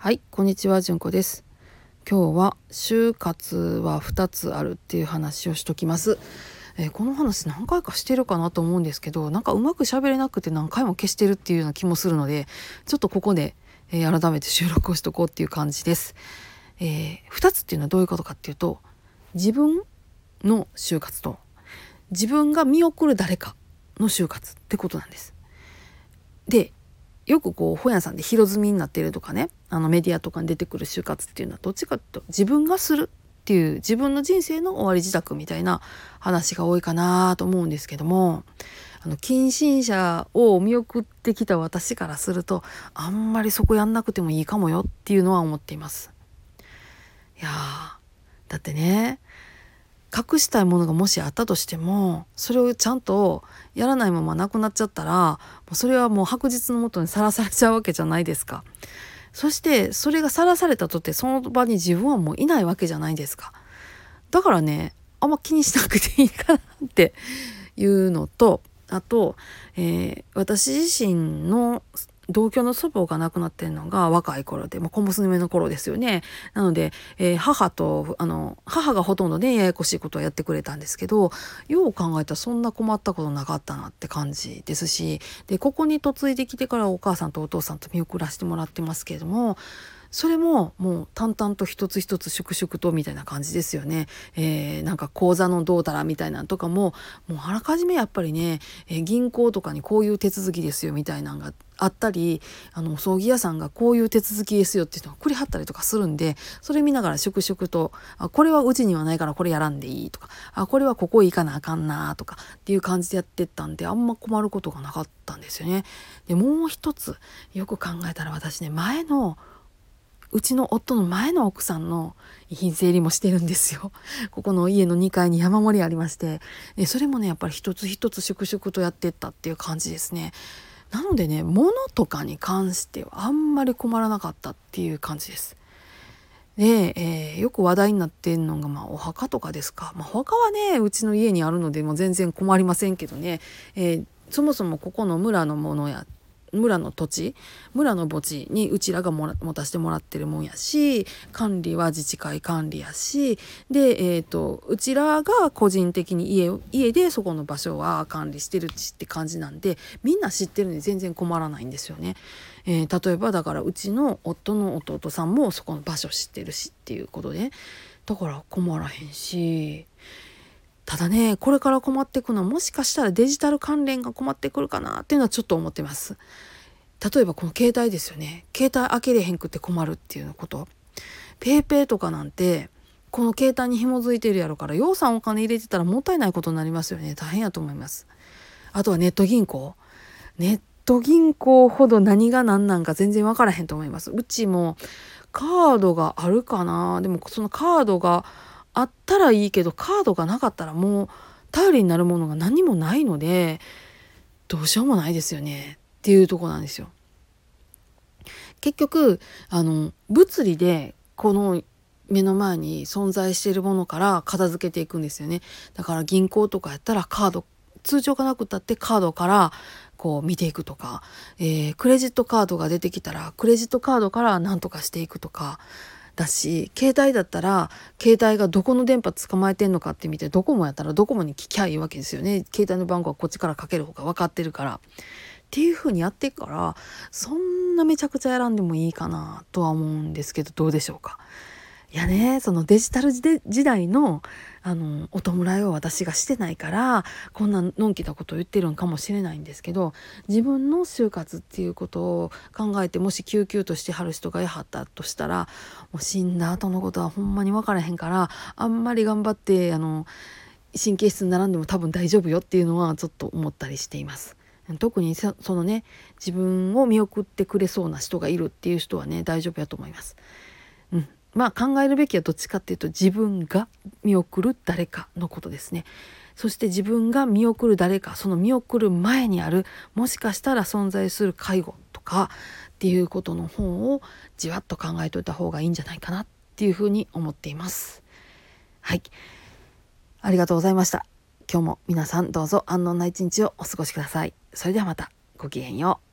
はい、こんにちは、じゅんこです。今日は就活は2つあるっていう話をしときます。えーこの話何回かしてるかなと思うんですけど、なんかうまく喋れなくて何回も消してるっていうような気もするので、ちょっとここで、えー改めて収録をしとこうっていう感じです。え2つっていうのはどういうことかっていうと、自分の就活と自分が見送る誰かの就活ってことなんです。でよくこう本屋さんで広積みになってるとかねあのメディアとかに出てくる就活っていうのはどっちかっていうと自分がするっていう自分の人生の終わり自宅みたいな話が多いかなと思うんですけどもあの近親者を見送ってきた私からするとあんまりそこやんなくてもいいかもよっていうのは思っています。いやだってね隠したいものがもしあったとしてもそれをちゃんとやらないままなくなっちゃったらもうそれはもう白日のもとにさらされちゃうわけじゃないですか。そしてそれがさらされたとってその場に自分はもういないわけじゃないですか。だからねあんま気にしなくていいかなっていうのとあと、えー私自身の同居の祖母が亡くなってるのが若い頃で、まあ、小娘の頃ですよね。なので、えー母とあの母がほとんどねややこしいことをやってくれたんですけどよう考えたらそんな困ったことなかったなって感じですしでここに嫁いできてからお母さんとお父さんと見送らせてもらってますけれどもそれももう淡々と一つ一つ粛々とみたいな感じですよね。えーなんか口座のどうたらみたいなのとかももうあらかじめやっぱりね、えー銀行とかにこういう手続きですよみたいなのがあったりあの葬儀屋さんがこういう手続きですよっていうのをくりはったりとかするんでそれ見ながら粛々とあこれはうちにはないからこれやらんでいいとかあこれはここ行かなあかんなとかっていう感じでやってったんであんま困ることがなかったんですよね。でもう一つよく考えたら私ね前のうちの夫の前の奥さんの遺品整理もしてるんですよ。ここの家の2階に山盛りありましてでそれもねやっぱり一つ一つ粛々とやってったっていう感じですね。なのでね物とかに関してはあんまり困らなかったっていう感じです。で、えーよく話題になってんのが、まあ、お墓とかですか、まあ、お墓はねうちの家にあるのでもう全然困りませんけどね、えーそもそもここの村のものや村の土地村の墓地にうちらがもら持たせてもらってるもんやし管理は自治会管理やしで、えー、とうちらが個人的に家を家でそこの場所は管理してるしって感じなんでみんな知ってるんで全然困らないんですよね。えー例えばだからうちの夫の弟さんもそこの場所知ってるしっていうことでだから困らへんし。ただねこれから困ってくのはもしかしたらデジタル関連が困ってくるかなっていうのはちょっと思ってます。例えばこの携帯ですよね。携帯開けれへんくって困るっていうこと。ペイペイとかなんてこの携帯に紐づいてるやろからようさんお金入れてたらもったいないことになりますよね。大変やと思います。あとはネット銀行。ネット銀行ほど何が何なんか全然分からへんと思います。うちもカードがあるかな。でもそのカードがあったらいいけどカードがなかったらもう頼りになるものが何もないのでどうしようもないですよねっていうとこなんですよ。結局あの物理でこの目の前に存在しているものから片付けていくんですよね。だから銀行とかやったらカード通帳がなくたってカードからこう見ていくとか、えークレジットカードが出てきたらクレジットカードから何とかしていくとかだし携帯だったら携帯がどこの電波捕まえてんのかって見てドコモやったらドコモに聞きゃいいわけですよね携帯の番号はこっちからかける方が分かってるから。っていう風にやっていくからそんなめちゃくちゃ選んでもいいかなとは思うんですけどどうでしょうか？いやねそのデジタル時代のあのお弔いを私がしてないからこんなのんきなことを言ってるんかもしれないんですけど自分の就活っていうことを考えてもし救急としてはる人がやはったとしたらもう死んだ後のことはほんまに分からへんからあんまり頑張ってあの神経質に並んでも多分大丈夫よっていうのはちょっと思ったりしています。特にそそのね自分を見送ってくれそうな人がいるっていう人はね大丈夫やと思います。うん、まあ考えるべきはどっちかっていうと自分が見送る誰かのことですね。そして自分が見送る誰かその見送る前にあるもしかしたら存在する介護とかっていうことの方をじわっと考えといた方がいいんじゃないかなっていうふうに思っています。はいありがとうございました。今日も皆さんどうぞ安穏な一日をお過ごしください。それではまたごきげんよう。